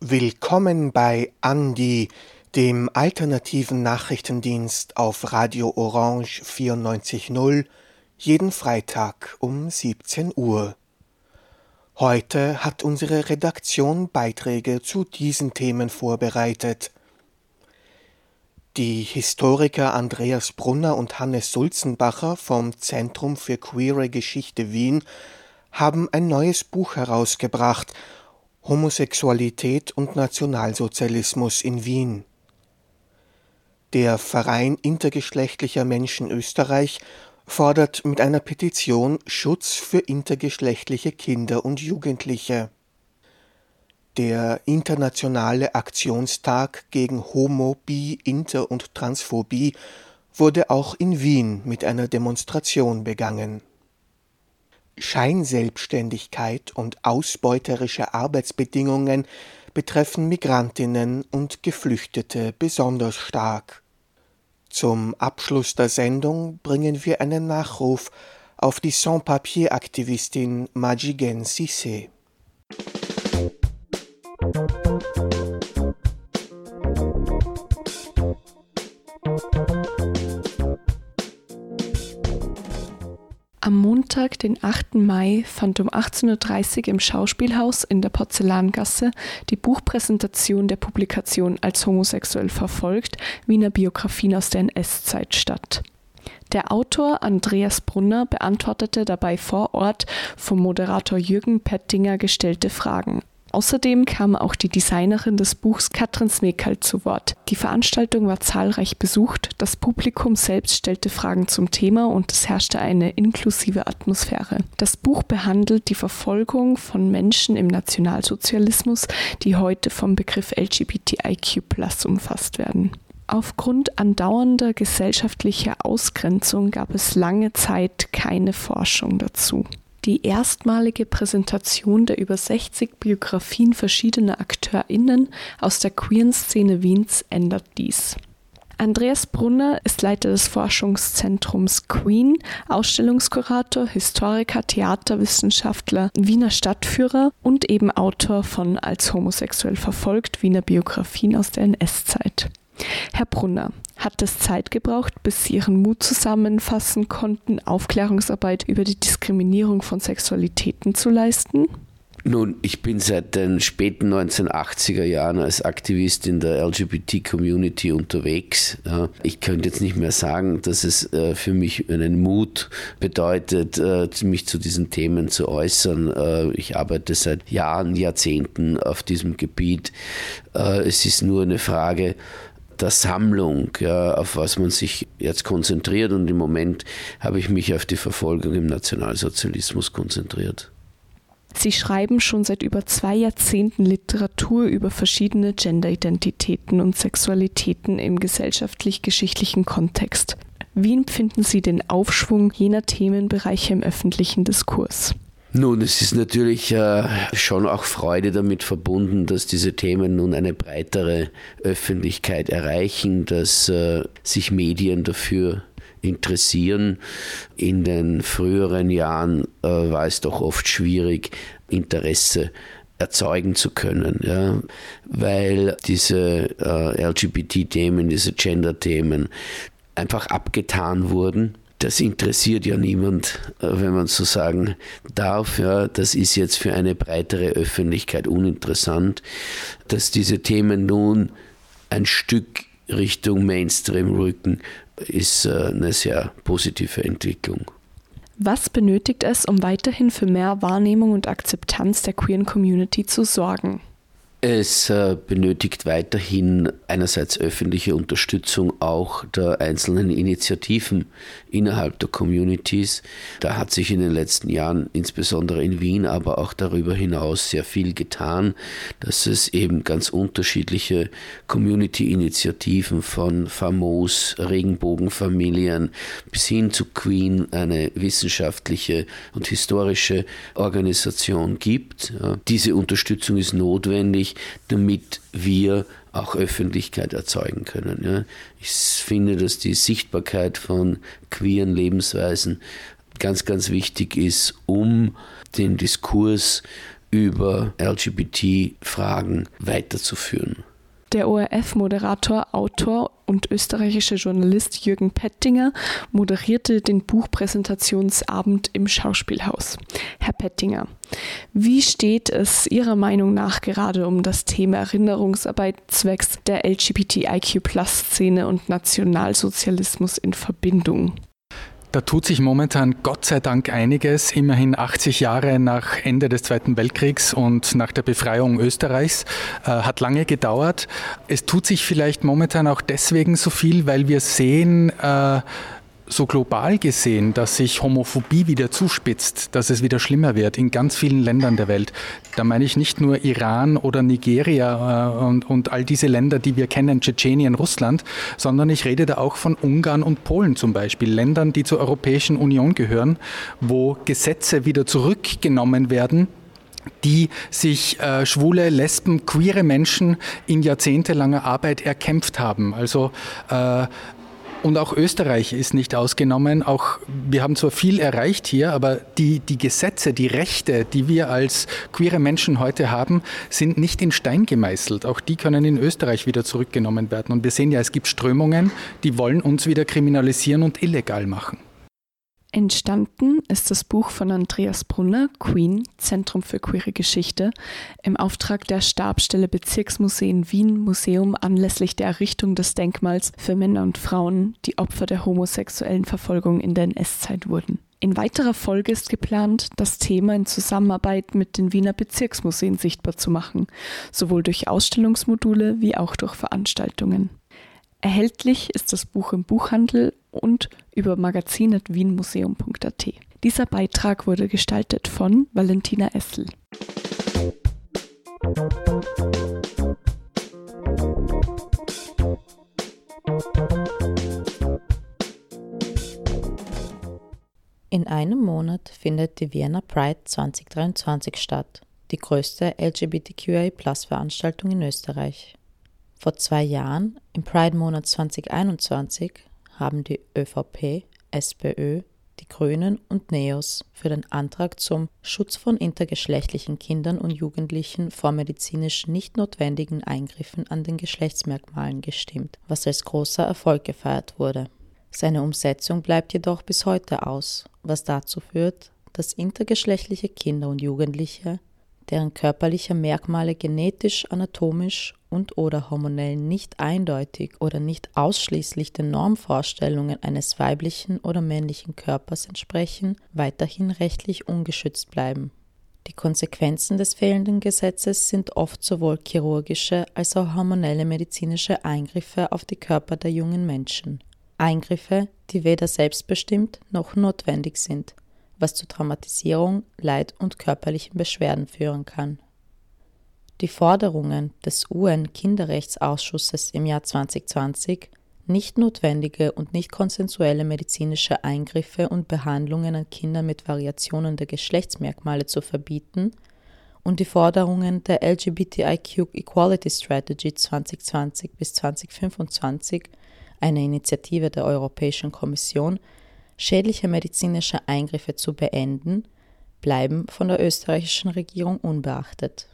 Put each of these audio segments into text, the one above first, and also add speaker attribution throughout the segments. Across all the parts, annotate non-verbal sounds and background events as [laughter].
Speaker 1: Willkommen bei Andi, dem alternativen Nachrichtendienst auf Radio Orange 94.0, jeden Freitag um 17 Uhr. Heute hat unsere Redaktion Beiträge zu diesen Themen vorbereitet. Die Historiker Andreas Brunner und Hannes Sulzenbacher vom Zentrum für queere Geschichte Wien haben ein neues Buch herausgebracht Homosexualität und Nationalsozialismus in Wien. Der Verein intergeschlechtlicher Menschen Österreich fordert mit einer Petition Schutz für intergeschlechtliche Kinder und Jugendliche. Der internationale Aktionstag gegen Homo, Bi, Inter und Transphobie wurde auch in Wien mit einer Demonstration begangen Scheinselbständigkeit und ausbeuterische Arbeitsbedingungen betreffen Migrantinnen und Geflüchtete besonders stark. Zum Abschluss der Sendung bringen wir einen Nachruf auf die Sans-Papier-Aktivistin Majigen Sissé.
Speaker 2: Am Montag, den 8. Mai, fand um 18.30 Uhr im Schauspielhaus in der Porzellangasse die Buchpräsentation der Publikation als homosexuell verfolgt Wiener Biografien aus der NS-Zeit statt. Der Autor Andreas Brunner beantwortete dabei vor Ort vom Moderator Jürgen Pettinger gestellte Fragen. Außerdem kam auch die Designerin des Buchs Katrin Smekal zu Wort. Die Veranstaltung war zahlreich besucht, das Publikum selbst stellte Fragen zum Thema und es herrschte eine inklusive Atmosphäre. Das Buch behandelt die Verfolgung von Menschen im Nationalsozialismus, die heute vom Begriff LGBTIQ umfasst werden. Aufgrund andauernder gesellschaftlicher Ausgrenzung gab es lange Zeit keine Forschung dazu. Die erstmalige Präsentation der über 60 Biografien verschiedener AkteurInnen aus der queeren Szene Wiens ändert dies. Andreas Brunner ist Leiter des Forschungszentrums Queen, Ausstellungskurator, Historiker, Theaterwissenschaftler, Wiener Stadtführer und eben Autor von Als homosexuell verfolgt Wiener Biografien aus der NS-Zeit. Herr Brunner, hat es Zeit gebraucht, bis Sie Ihren Mut zusammenfassen konnten, Aufklärungsarbeit über die Diskriminierung von Sexualitäten zu leisten?
Speaker 3: Nun, ich bin seit den späten 1980er Jahren als Aktivist in der LGBT-Community unterwegs. Ich könnte jetzt nicht mehr sagen, dass es äh, für mich einen Mut bedeutet, äh, mich zu diesen Themen zu äußern. Äh, ich arbeite seit Jahren, Jahrzehnten auf diesem Gebiet. Es ist nur eine Frage, der Sammlung, ja, auf was man sich jetzt konzentriert. Und im Moment habe ich mich auf die Verfolgung im Nationalsozialismus konzentriert.
Speaker 2: Sie schreiben schon seit über zwei Jahrzehnten Literatur über verschiedene Genderidentitäten und Sexualitäten im gesellschaftlich-geschichtlichen Kontext. Wie empfinden Sie den Aufschwung jener Themenbereiche im öffentlichen Diskurs?
Speaker 3: Nun, es ist natürlich äh, schon auch Freude damit verbunden, dass diese Themen nun eine breitere Öffentlichkeit erreichen, dass äh, sich Medien dafür interessieren. In den früheren Jahren äh, war es doch oft schwierig, Interesse erzeugen zu können, ja, weil diese äh, LGBT-Themen, diese Gender-Themen einfach abgetan wurden das interessiert ja niemand, äh, wenn man so sagen darf. Ja, das ist jetzt für eine breitere Öffentlichkeit uninteressant, dass diese Themen nun ein Stück Richtung Mainstream rücken, ist äh, eine sehr positive Entwicklung.
Speaker 2: Was benötigt es, um weiterhin für mehr Wahrnehmung und Akzeptanz der queeren Community zu sorgen?
Speaker 3: Es äh, benötigt weiterhin einerseits öffentliche Unterstützung auch der einzelnen Initiativen innerhalb der Communities. Da hat sich in den letzten Jahren, insbesondere in Wien, aber auch darüber hinaus sehr viel getan, dass es eben ganz unterschiedliche Community-Initiativen von Famos, Regenbogenfamilien bis hin zu Queen, eine wissenschaftliche und historische Organisation gibt. Diese Unterstützung ist notwendig damit wir auch Öffentlichkeit erzeugen können. Ja. Ich finde, dass die Sichtbarkeit von queeren Lebensweisen ganz, ganz wichtig ist, um den Diskurs über LGBT-Fragen weiterzuführen.
Speaker 2: Der ORF-Moderator, Autor und österreichische Journalist Jürgen Pettinger moderierte den Buchpräsentationsabend im Schauspielhaus. Herr Pettinger, wie steht es Ihrer Meinung nach gerade um das Thema Erinnerungsarbeit zwecks der LGBTIQ-Szene und Nationalsozialismus in Verbindung?
Speaker 4: Da tut sich momentan Gott sei Dank einiges, immerhin 80 Jahre nach Ende des Zweiten Weltkriegs und nach der Befreiung Österreichs. Äh, hat lange gedauert. Es tut sich vielleicht momentan auch deswegen so viel, weil wir sehen, äh, so global gesehen, dass sich Homophobie wieder zuspitzt, dass es wieder schlimmer wird in ganz vielen Ländern der Welt. Da meine ich nicht nur Iran oder Nigeria äh, und, und all diese Länder, die wir kennen, Tschetschenien, Russland, sondern ich rede da auch von Ungarn und Polen zum Beispiel, Ländern, die zur Europäischen Union gehören, wo Gesetze wieder zurückgenommen werden, die sich äh, schwule, lesben, queere Menschen in jahrzehntelanger Arbeit erkämpft haben. Also äh, und auch Österreich ist nicht ausgenommen. Auch wir haben zwar viel erreicht hier, aber die, die Gesetze, die Rechte, die wir als queere Menschen heute haben, sind nicht in Stein gemeißelt. Auch die können in Österreich wieder zurückgenommen werden. Und wir sehen ja, es gibt Strömungen, die wollen uns wieder kriminalisieren und illegal machen.
Speaker 2: Entstanden ist das Buch von Andreas Brunner, Queen, Zentrum für queere Geschichte, im Auftrag der Stabstelle Bezirksmuseen Wien Museum anlässlich der Errichtung des Denkmals für Männer und Frauen, die Opfer der homosexuellen Verfolgung in der NS-Zeit wurden. In weiterer Folge ist geplant, das Thema in Zusammenarbeit mit den Wiener Bezirksmuseen sichtbar zu machen, sowohl durch Ausstellungsmodule wie auch durch Veranstaltungen. Erhältlich ist das Buch im Buchhandel und über magazin.wienmuseum.at. Dieser Beitrag wurde gestaltet von Valentina Essel.
Speaker 5: In einem Monat findet die Vienna Pride 2023 statt, die größte LGBTQI-Plus-Veranstaltung in Österreich. Vor zwei Jahren, im Pride-Monat 2021, haben die ÖVP, SPÖ, die Grünen und NEOS für den Antrag zum Schutz von intergeschlechtlichen Kindern und Jugendlichen vor medizinisch nicht notwendigen Eingriffen an den Geschlechtsmerkmalen gestimmt, was als großer Erfolg gefeiert wurde. Seine Umsetzung bleibt jedoch bis heute aus, was dazu führt, dass intergeschlechtliche Kinder und Jugendliche deren körperliche Merkmale genetisch, anatomisch und oder hormonell nicht eindeutig oder nicht ausschließlich den Normvorstellungen eines weiblichen oder männlichen Körpers entsprechen, weiterhin rechtlich ungeschützt bleiben. Die Konsequenzen des fehlenden Gesetzes sind oft sowohl chirurgische als auch hormonelle medizinische Eingriffe auf die Körper der jungen Menschen. Eingriffe, die weder selbstbestimmt noch notwendig sind, was zu Traumatisierung, Leid und körperlichen Beschwerden führen kann. Die Forderungen des UN-Kinderrechtsausschusses im Jahr 2020, nicht notwendige und nicht konsensuelle medizinische Eingriffe und Behandlungen an Kindern mit Variationen der Geschlechtsmerkmale zu verbieten, und die Forderungen der LGBTIQ Equality Strategy 2020 bis 2025, eine Initiative der Europäischen Kommission, schädliche medizinische Eingriffe zu beenden, bleiben von der österreichischen Regierung unbeachtet.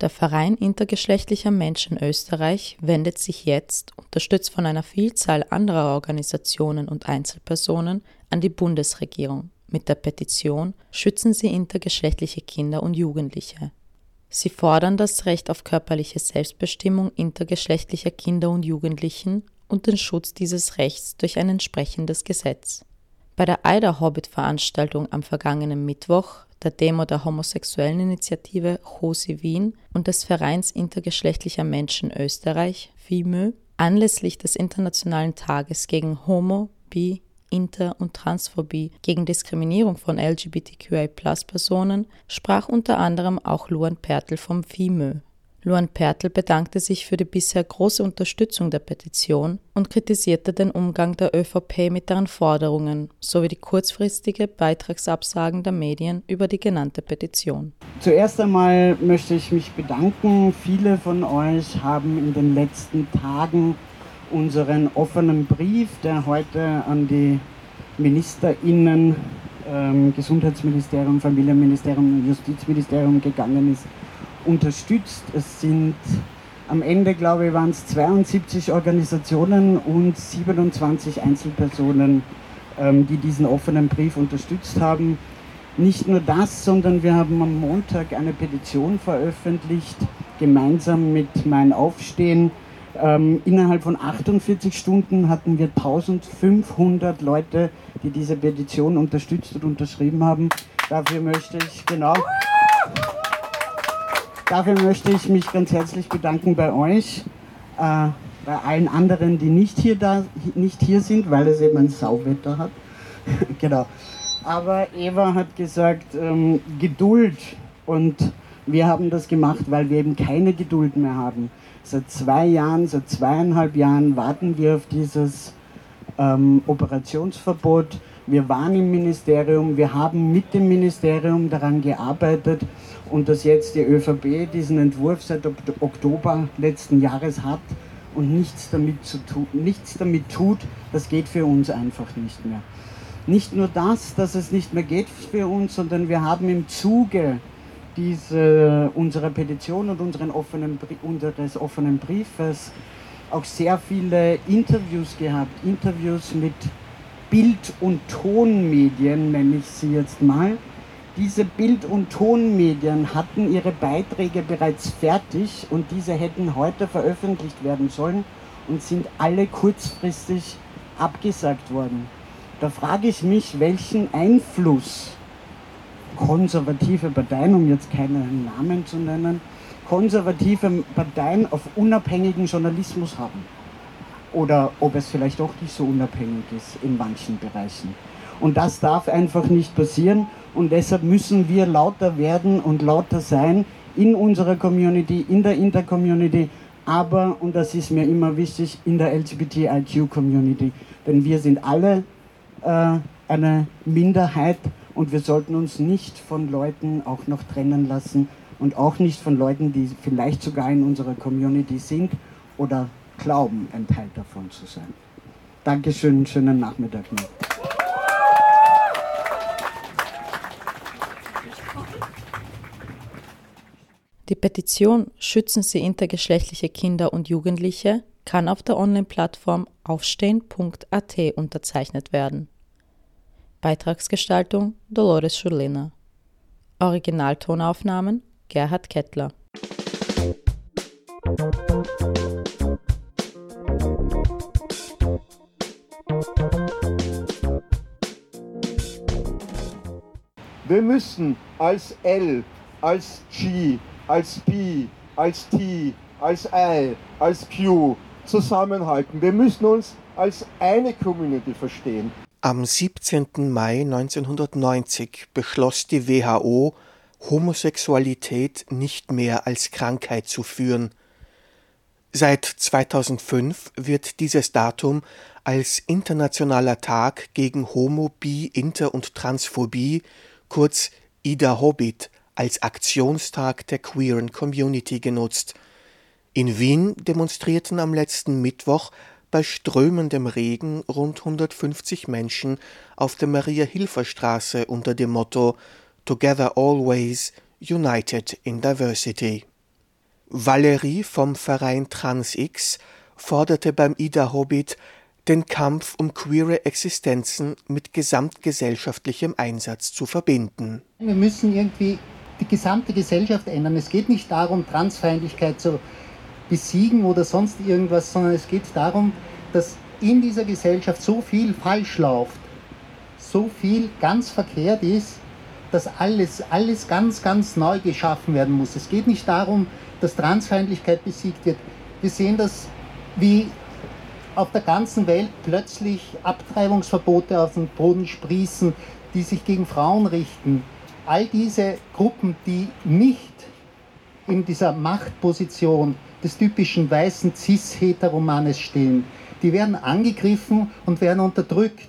Speaker 5: Der Verein intergeschlechtlicher Menschen Österreich wendet sich jetzt, unterstützt von einer Vielzahl anderer Organisationen und Einzelpersonen, an die Bundesregierung mit der Petition Schützen Sie intergeschlechtliche Kinder und Jugendliche. Sie fordern das Recht auf körperliche Selbstbestimmung intergeschlechtlicher Kinder und Jugendlichen und den Schutz dieses Rechts durch ein entsprechendes Gesetz. Bei der Eider Hobbit-Veranstaltung am vergangenen Mittwoch, der Demo der homosexuellen Initiative HOSI Wien und des Vereins intergeschlechtlicher Menschen Österreich, FIMÖ, anlässlich des Internationalen Tages gegen Homo, Bi, Inter- und Transphobie gegen Diskriminierung von LGBTQI-Personen sprach unter anderem auch Luan Pertl vom FIMÖ. Luan Pertl bedankte sich für die bisher große Unterstützung der Petition und kritisierte den Umgang der ÖVP mit deren Forderungen sowie die kurzfristige Beitragsabsagen der Medien über die genannte Petition.
Speaker 6: Zuerst einmal möchte ich mich bedanken. Viele von euch haben in den letzten Tagen unseren offenen Brief, der heute an die MinisterInnen, ähm, Gesundheitsministerium, Familienministerium und Justizministerium gegangen ist, unterstützt. Es sind am Ende, glaube ich, waren es 72 Organisationen und 27 Einzelpersonen, ähm, die diesen offenen Brief unterstützt haben. Nicht nur das, sondern wir haben am Montag eine Petition veröffentlicht, gemeinsam mit Mein Aufstehen. Ähm, innerhalb von 48 Stunden hatten wir 1500 Leute, die diese Petition unterstützt und unterschrieben haben. Dafür möchte ich, genau. Dafür möchte ich mich ganz herzlich bedanken bei euch, äh, bei allen anderen, die nicht hier, da, nicht hier sind, weil es eben ein Sauwetter hat. [laughs] genau. Aber Eva hat gesagt, ähm, Geduld. Und wir haben das gemacht, weil wir eben keine Geduld mehr haben. Seit zwei Jahren, seit zweieinhalb Jahren warten wir auf dieses ähm, Operationsverbot. Wir waren im Ministerium, wir haben mit dem Ministerium daran gearbeitet und dass jetzt die ÖVP diesen Entwurf seit Oktober letzten Jahres hat und nichts damit, zu tu nichts damit tut, das geht für uns einfach nicht mehr. Nicht nur das, dass es nicht mehr geht für uns, sondern wir haben im Zuge diese, unserer Petition und unseren offenen, unseres offenen Briefes auch sehr viele Interviews gehabt, Interviews mit Bild- und Tonmedien, nenne ich sie jetzt mal, diese Bild- und Tonmedien hatten ihre Beiträge bereits fertig und diese hätten heute veröffentlicht werden sollen und sind alle kurzfristig abgesagt worden. Da frage ich mich, welchen Einfluss konservative Parteien, um jetzt keine Namen zu nennen, konservative Parteien auf unabhängigen Journalismus haben. Oder ob es vielleicht auch nicht so unabhängig ist in manchen Bereichen. Und das darf einfach nicht passieren. Und deshalb müssen wir lauter werden und lauter sein in unserer Community, in der Intercommunity, aber, und das ist mir immer wichtig, in der LGBTIQ-Community. Denn wir sind alle äh, eine Minderheit und wir sollten uns nicht von Leuten auch noch trennen lassen und auch nicht von Leuten, die vielleicht sogar in unserer Community sind oder glauben, ein Teil davon zu sein. Dankeschön, schönen Nachmittag noch.
Speaker 5: Die Petition Schützen Sie intergeschlechtliche Kinder und Jugendliche kann auf der Online-Plattform aufstehen.at unterzeichnet werden. Beitragsgestaltung Dolores Schurlina. Originaltonaufnahmen Gerhard Kettler.
Speaker 7: Wir müssen als L, als G, als P, als T, als I, als Q zusammenhalten. Wir müssen uns als eine Community verstehen.
Speaker 1: Am 17. Mai 1990 beschloss die WHO, Homosexualität nicht mehr als Krankheit zu führen. Seit 2005 wird dieses Datum als Internationaler Tag gegen Homo, Bi, Inter und Transphobie, kurz Ida Hobbit, als Aktionstag der queeren Community genutzt. In Wien demonstrierten am letzten Mittwoch bei strömendem Regen rund 150 Menschen auf der Maria-Hilfer-Straße unter dem Motto Together Always, United in Diversity. Valerie vom Verein TransX forderte beim Ida Hobbit den Kampf um queere Existenzen mit gesamtgesellschaftlichem Einsatz zu verbinden.
Speaker 8: Wir müssen irgendwie die gesamte Gesellschaft ändern. Es geht nicht darum, Transfeindlichkeit zu besiegen oder sonst irgendwas, sondern es geht darum, dass in dieser Gesellschaft so viel falsch läuft, so viel ganz verkehrt ist, dass alles, alles ganz, ganz neu geschaffen werden muss. Es geht nicht darum, dass Transfeindlichkeit besiegt wird. Wir sehen das, wie auf der ganzen Welt plötzlich Abtreibungsverbote auf den Boden sprießen, die sich gegen Frauen richten, all diese Gruppen, die nicht in dieser Machtposition des typischen weißen Cis-Heteromanes stehen, die werden angegriffen und werden unterdrückt.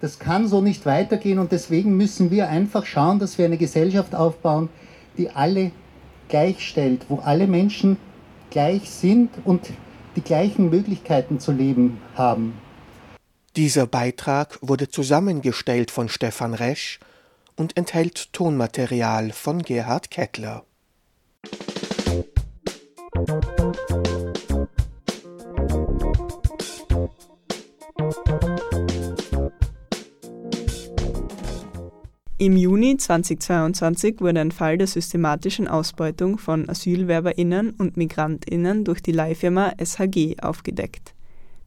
Speaker 8: Das kann so nicht weitergehen und deswegen müssen wir einfach schauen, dass wir eine Gesellschaft aufbauen, die alle gleichstellt, wo alle Menschen gleich sind und die gleichen Möglichkeiten zu leben haben.
Speaker 1: Dieser Beitrag wurde zusammengestellt von Stefan Resch und enthält Tonmaterial von Gerhard Kettler.
Speaker 9: Im Juni 2022 wurde ein Fall der systematischen Ausbeutung von AsylwerberInnen und MigrantInnen durch die Leihfirma SHG aufgedeckt.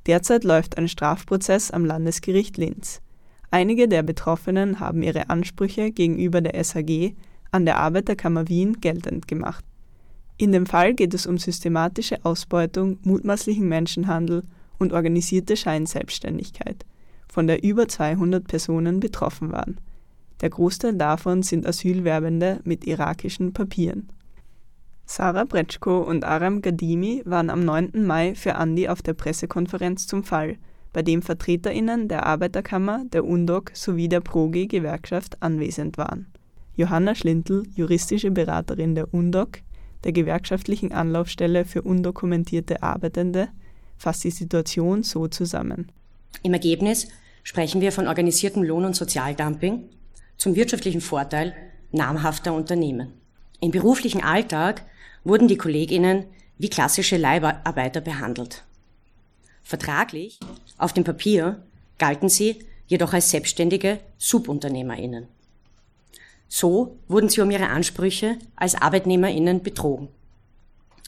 Speaker 9: Derzeit läuft ein Strafprozess am Landesgericht Linz. Einige der Betroffenen haben ihre Ansprüche gegenüber der SHG an der Arbeiterkammer Wien geltend gemacht. In dem Fall geht es um systematische Ausbeutung, mutmaßlichen Menschenhandel und organisierte Scheinselbstständigkeit, von der über 200 Personen betroffen waren. Der Großteil davon sind Asylwerbende mit irakischen Papieren. Sarah Bretschko und Aram Gadimi waren am 9. Mai für Andi auf der Pressekonferenz zum Fall, bei dem VertreterInnen der Arbeiterkammer, der UNDOC sowie der PROGI-Gewerkschaft anwesend waren. Johanna Schlintl, juristische Beraterin der UNDOC, der gewerkschaftlichen Anlaufstelle für undokumentierte Arbeitende, fasst die Situation so zusammen.
Speaker 10: Im Ergebnis sprechen wir von organisiertem Lohn- und Sozialdumping zum wirtschaftlichen Vorteil namhafter Unternehmen. Im beruflichen Alltag wurden die Kolleginnen wie klassische Leiharbeiter behandelt. Vertraglich, auf dem Papier, galten sie jedoch als selbstständige Subunternehmerinnen. So wurden sie um ihre Ansprüche als Arbeitnehmerinnen betrogen.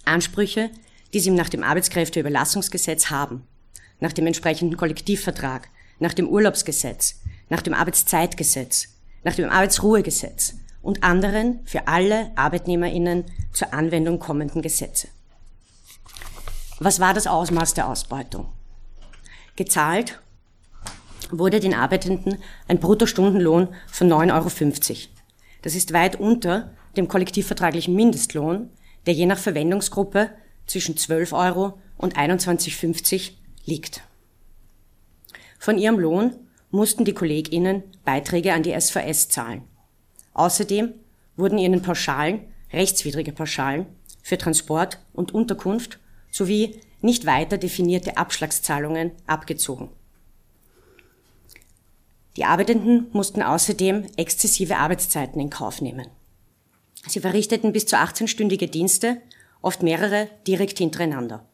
Speaker 10: Ansprüche, die sie nach dem Arbeitskräfteüberlassungsgesetz haben, nach dem entsprechenden Kollektivvertrag, nach dem Urlaubsgesetz, nach dem Arbeitszeitgesetz, nach dem Arbeitsruhegesetz und anderen für alle Arbeitnehmerinnen zur Anwendung kommenden Gesetze. Was war das Ausmaß der Ausbeutung? Gezahlt wurde den Arbeitenden ein Bruttostundenlohn von 9,50 Euro. Das ist weit unter dem kollektivvertraglichen Mindestlohn, der je nach Verwendungsgruppe zwischen 12 Euro und 21,50 liegt. Von ihrem Lohn mussten die KollegInnen Beiträge an die SVS zahlen. Außerdem wurden ihnen Pauschalen, rechtswidrige Pauschalen, für Transport und Unterkunft sowie nicht weiter definierte Abschlagszahlungen abgezogen. Die Arbeitenden mussten außerdem exzessive Arbeitszeiten in Kauf nehmen. Sie verrichteten bis zu 18-stündige Dienste, oft mehrere direkt hintereinander.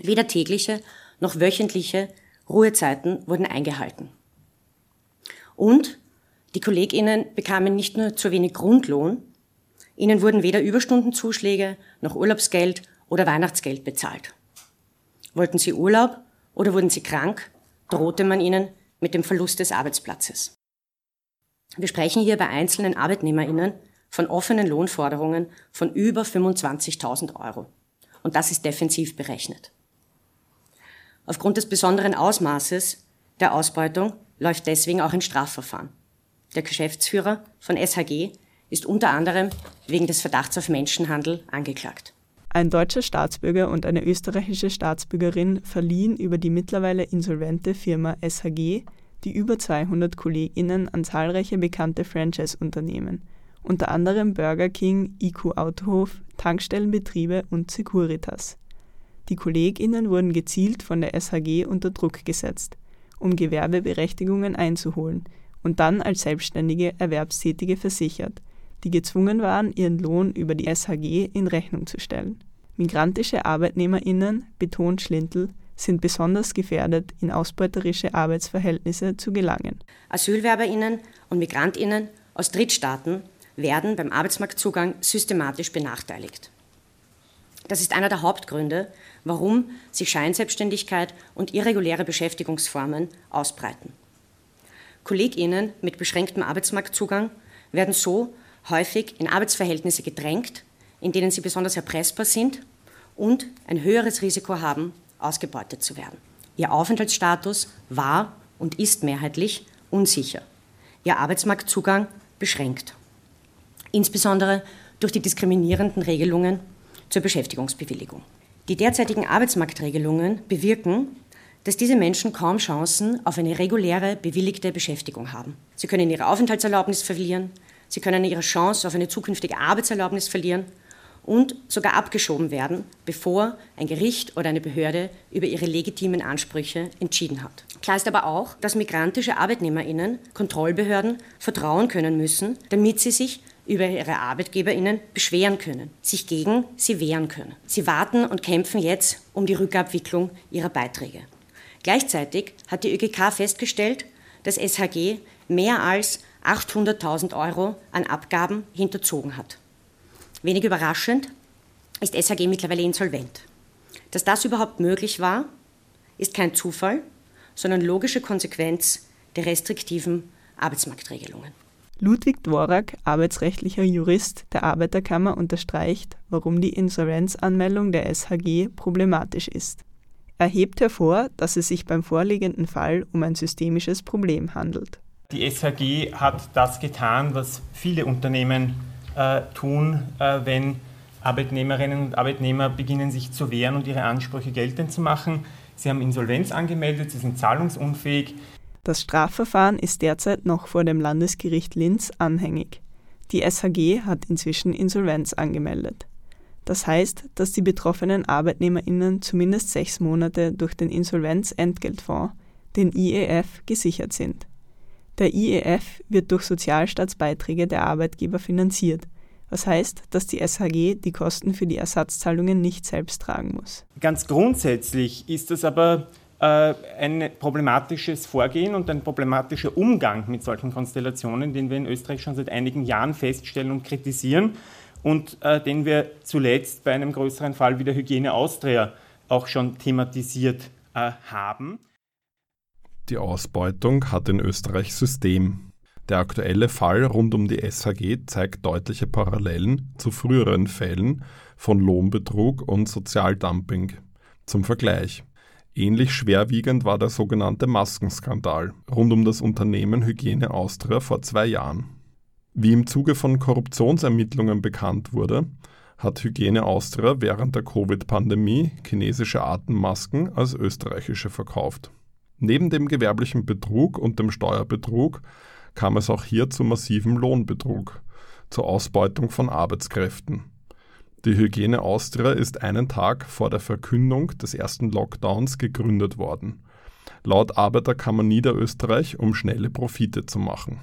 Speaker 10: Weder tägliche noch wöchentliche Ruhezeiten wurden eingehalten. Und die KollegInnen bekamen nicht nur zu wenig Grundlohn, ihnen wurden weder Überstundenzuschläge noch Urlaubsgeld oder Weihnachtsgeld bezahlt. Wollten sie Urlaub oder wurden sie krank, drohte man ihnen mit dem Verlust des Arbeitsplatzes. Wir sprechen hier bei einzelnen ArbeitnehmerInnen von offenen Lohnforderungen von über 25.000 Euro. Und das ist defensiv berechnet. Aufgrund des besonderen Ausmaßes der Ausbeutung läuft deswegen auch ein Strafverfahren. Der Geschäftsführer von SHG ist unter anderem wegen des Verdachts auf Menschenhandel angeklagt.
Speaker 9: Ein deutscher Staatsbürger und eine österreichische Staatsbürgerin verliehen über die mittlerweile insolvente Firma SHG die über 200 KollegInnen an zahlreiche bekannte Franchise-Unternehmen, unter anderem Burger King, IQ Autohof, Tankstellenbetriebe und Securitas. Die KollegInnen wurden gezielt von der SHG unter Druck gesetzt, um Gewerbeberechtigungen einzuholen und dann als selbstständige Erwerbstätige versichert, die gezwungen waren, ihren Lohn über die SHG in Rechnung zu stellen. Migrantische ArbeitnehmerInnen, betont Schlintl, sind besonders gefährdet, in ausbeuterische Arbeitsverhältnisse zu gelangen.
Speaker 10: AsylwerberInnen und MigrantInnen aus Drittstaaten werden beim Arbeitsmarktzugang systematisch benachteiligt. Das ist einer der Hauptgründe, warum sich Scheinselbstständigkeit und irreguläre Beschäftigungsformen ausbreiten. KollegInnen mit beschränktem Arbeitsmarktzugang werden so häufig in Arbeitsverhältnisse gedrängt, in denen sie besonders erpressbar sind und ein höheres Risiko haben, ausgebeutet zu werden. Ihr Aufenthaltsstatus war und ist mehrheitlich unsicher. Ihr Arbeitsmarktzugang beschränkt. Insbesondere durch die diskriminierenden Regelungen zur Beschäftigungsbewilligung. Die derzeitigen Arbeitsmarktregelungen bewirken, dass diese Menschen kaum Chancen auf eine reguläre, bewilligte Beschäftigung haben. Sie können ihre Aufenthaltserlaubnis verlieren, sie können ihre Chance auf eine zukünftige Arbeitserlaubnis verlieren und sogar abgeschoben werden, bevor ein Gericht oder eine Behörde über ihre legitimen Ansprüche entschieden hat. Klar ist aber auch, dass migrantische Arbeitnehmerinnen Kontrollbehörden vertrauen können müssen, damit sie sich über ihre Arbeitgeberinnen beschweren können, sich gegen sie wehren können. Sie warten und kämpfen jetzt um die Rückabwicklung ihrer Beiträge. Gleichzeitig hat die ÖGK festgestellt, dass SHG mehr als 800.000 Euro an Abgaben hinterzogen hat. Wenig überraschend ist SHG mittlerweile insolvent. Dass das überhaupt möglich war, ist kein Zufall, sondern logische Konsequenz der restriktiven Arbeitsmarktregelungen.
Speaker 2: Ludwig Dvorak, arbeitsrechtlicher Jurist der Arbeiterkammer, unterstreicht, warum die Insolvenzanmeldung der SHG problematisch ist. Er hebt hervor, dass es sich beim vorliegenden Fall um ein systemisches Problem handelt.
Speaker 11: Die SHG hat das getan, was viele Unternehmen äh, tun, äh, wenn Arbeitnehmerinnen und Arbeitnehmer beginnen, sich zu wehren und ihre Ansprüche geltend zu machen. Sie haben Insolvenz angemeldet, sie sind zahlungsunfähig.
Speaker 2: Das Strafverfahren ist derzeit noch vor dem Landesgericht Linz anhängig. Die SHG hat inzwischen Insolvenz angemeldet. Das heißt, dass die betroffenen ArbeitnehmerInnen zumindest sechs Monate durch den Insolvenzentgeltfonds, den IEF, gesichert sind. Der IEF wird durch Sozialstaatsbeiträge der Arbeitgeber finanziert, was heißt, dass die SHG die Kosten für die Ersatzzahlungen nicht selbst tragen muss.
Speaker 11: Ganz grundsätzlich ist das aber äh, ein problematisches Vorgehen und ein problematischer Umgang mit solchen Konstellationen, den wir in Österreich schon seit einigen Jahren feststellen und kritisieren und äh, den wir zuletzt bei einem größeren Fall wie der Hygiene Austria auch schon thematisiert äh, haben.
Speaker 12: Die Ausbeutung hat in Österreich System. Der aktuelle Fall rund um die SHG zeigt deutliche Parallelen zu früheren Fällen von Lohnbetrug und Sozialdumping. Zum Vergleich. Ähnlich schwerwiegend war der sogenannte Maskenskandal rund um das Unternehmen Hygiene Austria vor zwei Jahren. Wie im Zuge von Korruptionsermittlungen bekannt wurde, hat Hygiene Austria während der Covid-Pandemie chinesische Atemmasken als österreichische verkauft. Neben dem gewerblichen Betrug und dem Steuerbetrug kam es auch hier zu massivem Lohnbetrug, zur Ausbeutung von Arbeitskräften. Die Hygiene Austria ist einen Tag vor der Verkündung des ersten Lockdowns gegründet worden. Laut Arbeiterkammer Niederösterreich, um schnelle Profite zu machen.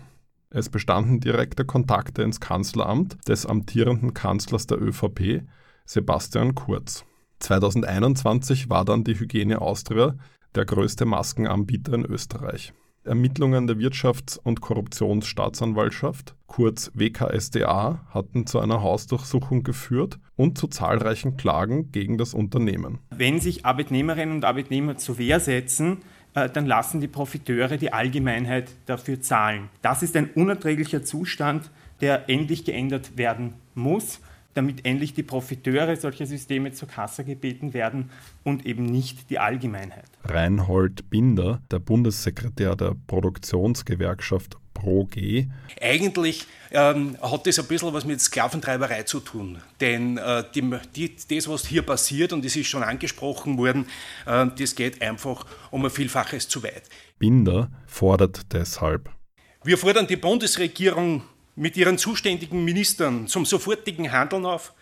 Speaker 12: Es bestanden direkte Kontakte ins Kanzleramt des amtierenden Kanzlers der ÖVP, Sebastian Kurz. 2021 war dann die Hygiene Austria der größte Maskenanbieter in Österreich. Ermittlungen der Wirtschafts- und Korruptionsstaatsanwaltschaft, kurz WKSDA, hatten zu einer Hausdurchsuchung geführt und zu zahlreichen Klagen gegen das Unternehmen.
Speaker 11: Wenn sich Arbeitnehmerinnen und Arbeitnehmer zur Wehr setzen, äh, dann lassen die Profiteure die Allgemeinheit dafür zahlen. Das ist ein unerträglicher Zustand, der endlich geändert werden muss damit endlich die Profiteure solcher Systeme zur Kasse gebeten werden und eben nicht die Allgemeinheit.
Speaker 12: Reinhold Binder, der Bundessekretär der Produktionsgewerkschaft ProG.
Speaker 13: Eigentlich ähm, hat das ein bisschen was mit Sklaventreiberei zu tun. Denn äh, die, die, das, was hier passiert, und es ist schon angesprochen worden, äh, das geht einfach um ein Vielfaches zu weit.
Speaker 12: Binder fordert deshalb.
Speaker 13: Wir fordern die Bundesregierung mit ihren zuständigen Ministern zum sofortigen Handeln auf,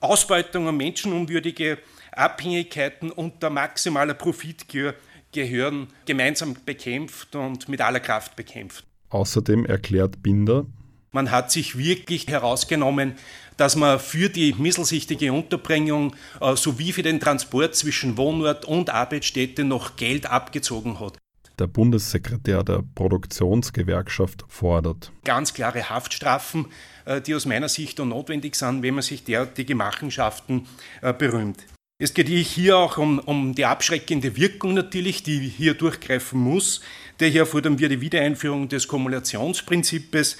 Speaker 13: Ausbeutung und menschenunwürdige Abhängigkeiten unter maximaler Profitgier gehören gemeinsam bekämpft und mit aller Kraft bekämpft.
Speaker 12: Außerdem erklärt Binder,
Speaker 13: man hat sich wirklich herausgenommen, dass man für die misselsichtige Unterbringung äh, sowie für den Transport zwischen Wohnort und Arbeitsstätte noch Geld abgezogen hat
Speaker 12: der Bundessekretär der Produktionsgewerkschaft fordert.
Speaker 13: Ganz klare Haftstrafen, äh, die aus meiner Sicht notwendig sind, wenn man sich derartige Machenschaften äh, berühmt. Es geht hier auch um, um, die abschreckende Wirkung natürlich, die hier durchgreifen muss. Daher fordern wir die Wiedereinführung des Kumulationsprinzips.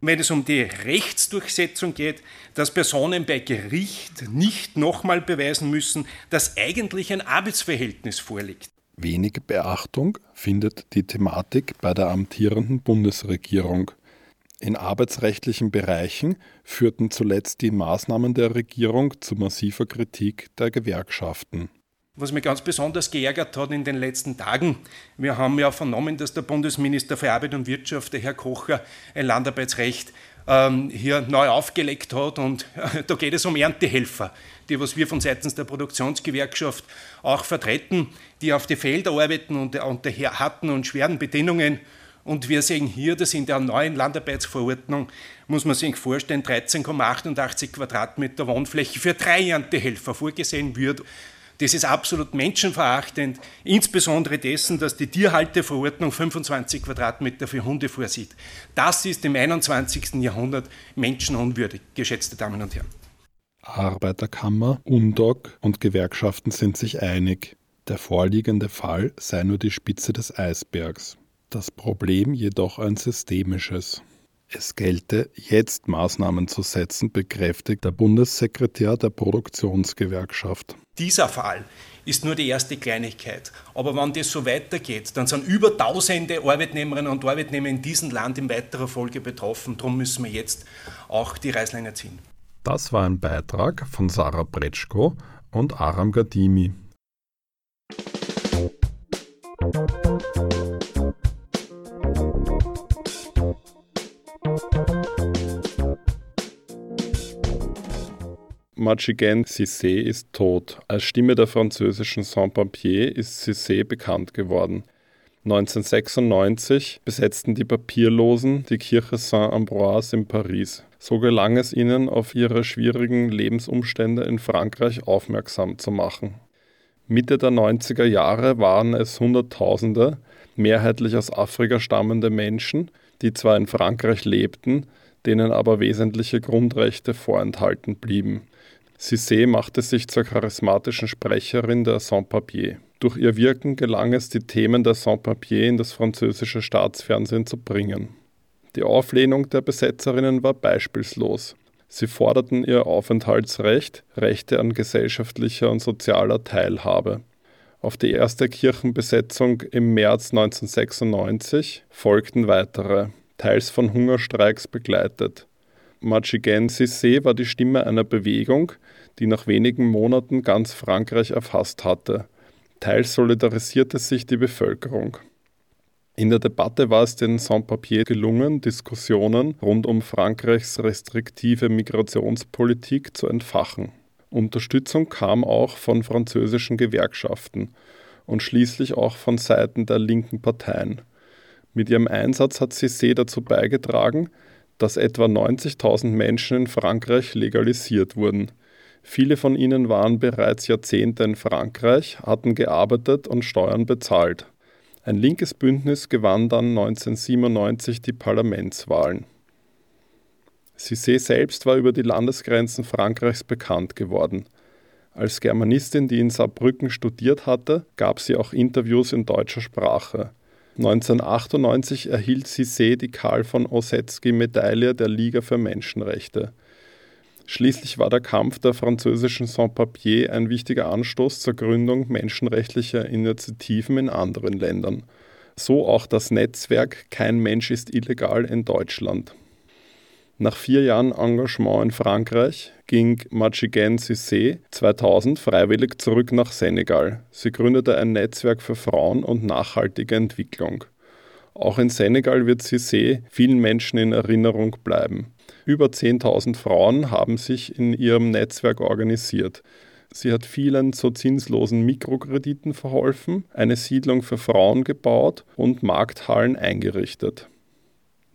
Speaker 13: Wenn es um die Rechtsdurchsetzung geht, dass Personen bei Gericht nicht nochmal beweisen müssen, dass eigentlich ein Arbeitsverhältnis vorliegt.
Speaker 12: Wenig Beachtung findet die Thematik bei der amtierenden Bundesregierung. In arbeitsrechtlichen Bereichen führten zuletzt die Maßnahmen der Regierung zu massiver Kritik der Gewerkschaften.
Speaker 13: Was mich ganz besonders geärgert hat in den letzten Tagen, wir haben ja vernommen, dass der Bundesminister für Arbeit und Wirtschaft, der Herr Kocher, ein Landarbeitsrecht ähm, hier neu aufgelegt hat. Und äh, da geht es um Erntehelfer, die was wir von seitens der Produktionsgewerkschaft auch vertreten, die auf die Felder arbeiten und unter harten und schweren Bedingungen und wir sehen hier, dass in der neuen Landarbeitsverordnung, muss man sich vorstellen, 13,88 Quadratmeter Wohnfläche für drei Erntehelfer vorgesehen wird. Das ist absolut menschenverachtend, insbesondere dessen, dass die Tierhalteverordnung 25 Quadratmeter für Hunde vorsieht. Das ist im 21. Jahrhundert menschenunwürdig, geschätzte Damen und Herren.
Speaker 12: Arbeiterkammer, UNDOC und Gewerkschaften sind sich einig. Der vorliegende Fall sei nur die Spitze des Eisbergs das Problem jedoch ein systemisches. Es gelte, jetzt Maßnahmen zu setzen, bekräftigt der Bundessekretär der Produktionsgewerkschaft.
Speaker 13: Dieser Fall ist nur die erste Kleinigkeit. Aber wenn das so weitergeht, dann sind über tausende Arbeitnehmerinnen und Arbeitnehmer in diesem Land in weiterer Folge betroffen. Darum müssen wir jetzt auch die Reißleine ziehen.
Speaker 12: Das war ein Beitrag von Sarah Bretschko und Aram Gadimi. Machigen Cissé ist tot. Als Stimme der französischen Sans-Papier ist Cissé bekannt geworden. 1996 besetzten die Papierlosen die Kirche Saint-Ambroise in Paris. So gelang es ihnen, auf ihre schwierigen Lebensumstände in Frankreich aufmerksam zu machen. Mitte der 90er Jahre waren es Hunderttausende, mehrheitlich aus Afrika stammende Menschen, die zwar in Frankreich lebten, denen aber wesentliche Grundrechte vorenthalten blieben. Cissé machte sich zur charismatischen Sprecherin der Sans-Papier. Durch ihr Wirken gelang es, die Themen der Sans-Papier in das französische Staatsfernsehen zu bringen. Die Auflehnung der Besetzerinnen war beispielslos. Sie forderten ihr Aufenthaltsrecht, Rechte an gesellschaftlicher und sozialer Teilhabe. Auf die erste Kirchenbesetzung im März 1996 folgten weitere, teils von Hungerstreiks begleitet. Machigen Cissé war die Stimme einer Bewegung, die nach wenigen Monaten ganz Frankreich erfasst hatte. Teils solidarisierte sich die Bevölkerung. In der Debatte war es den Sans-Papier gelungen, Diskussionen rund um Frankreichs restriktive Migrationspolitik zu entfachen. Unterstützung kam auch von französischen Gewerkschaften und schließlich auch von Seiten der linken Parteien. Mit ihrem Einsatz hat Cissé dazu beigetragen, dass etwa 90.000 Menschen in Frankreich legalisiert wurden. Viele von ihnen waren bereits Jahrzehnte in Frankreich, hatten gearbeitet und Steuern bezahlt. Ein linkes Bündnis gewann dann 1997 die Parlamentswahlen. Cissé selbst war über die Landesgrenzen Frankreichs bekannt geworden. Als Germanistin, die in Saarbrücken studiert hatte, gab sie auch Interviews in deutscher Sprache. 1998 erhielt Cissé die Karl von Ossetsky-Medaille der Liga für Menschenrechte. Schließlich war der Kampf der französischen Sans-Papier ein wichtiger Anstoß zur Gründung menschenrechtlicher Initiativen in anderen Ländern. So auch das Netzwerk Kein Mensch ist illegal in Deutschland. Nach vier Jahren Engagement in Frankreich ging Machigen Cissé 2000 freiwillig zurück nach Senegal. Sie gründete ein Netzwerk für Frauen und nachhaltige Entwicklung. Auch in Senegal wird Cissé vielen Menschen in Erinnerung bleiben. Über 10.000 Frauen haben sich in ihrem Netzwerk organisiert. Sie hat vielen zu zinslosen Mikrokrediten verholfen, eine Siedlung für Frauen gebaut und Markthallen eingerichtet.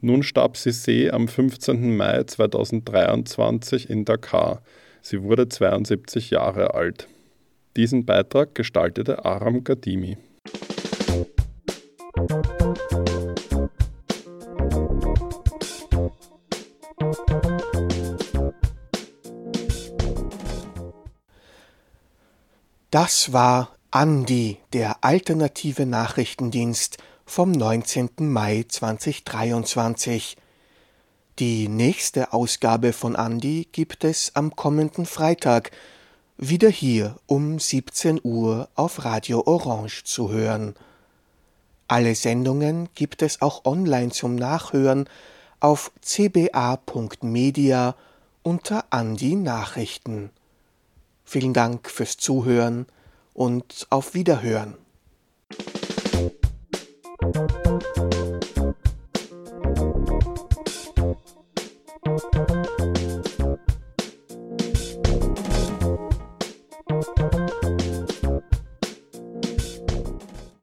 Speaker 12: Nun starb Cissé am 15. Mai 2023 in Dakar. Sie wurde 72 Jahre alt. Diesen Beitrag gestaltete Aram Gadimi.
Speaker 1: Das war Andi, der alternative Nachrichtendienst vom 19. Mai 2023. Die nächste Ausgabe von Andi gibt es am kommenden Freitag, wieder hier um 17 Uhr auf Radio Orange zu hören. Alle Sendungen gibt es auch online zum Nachhören auf cba.media unter Andi Nachrichten. Vielen Dank fürs Zuhören und auf Wiederhören. Thank you.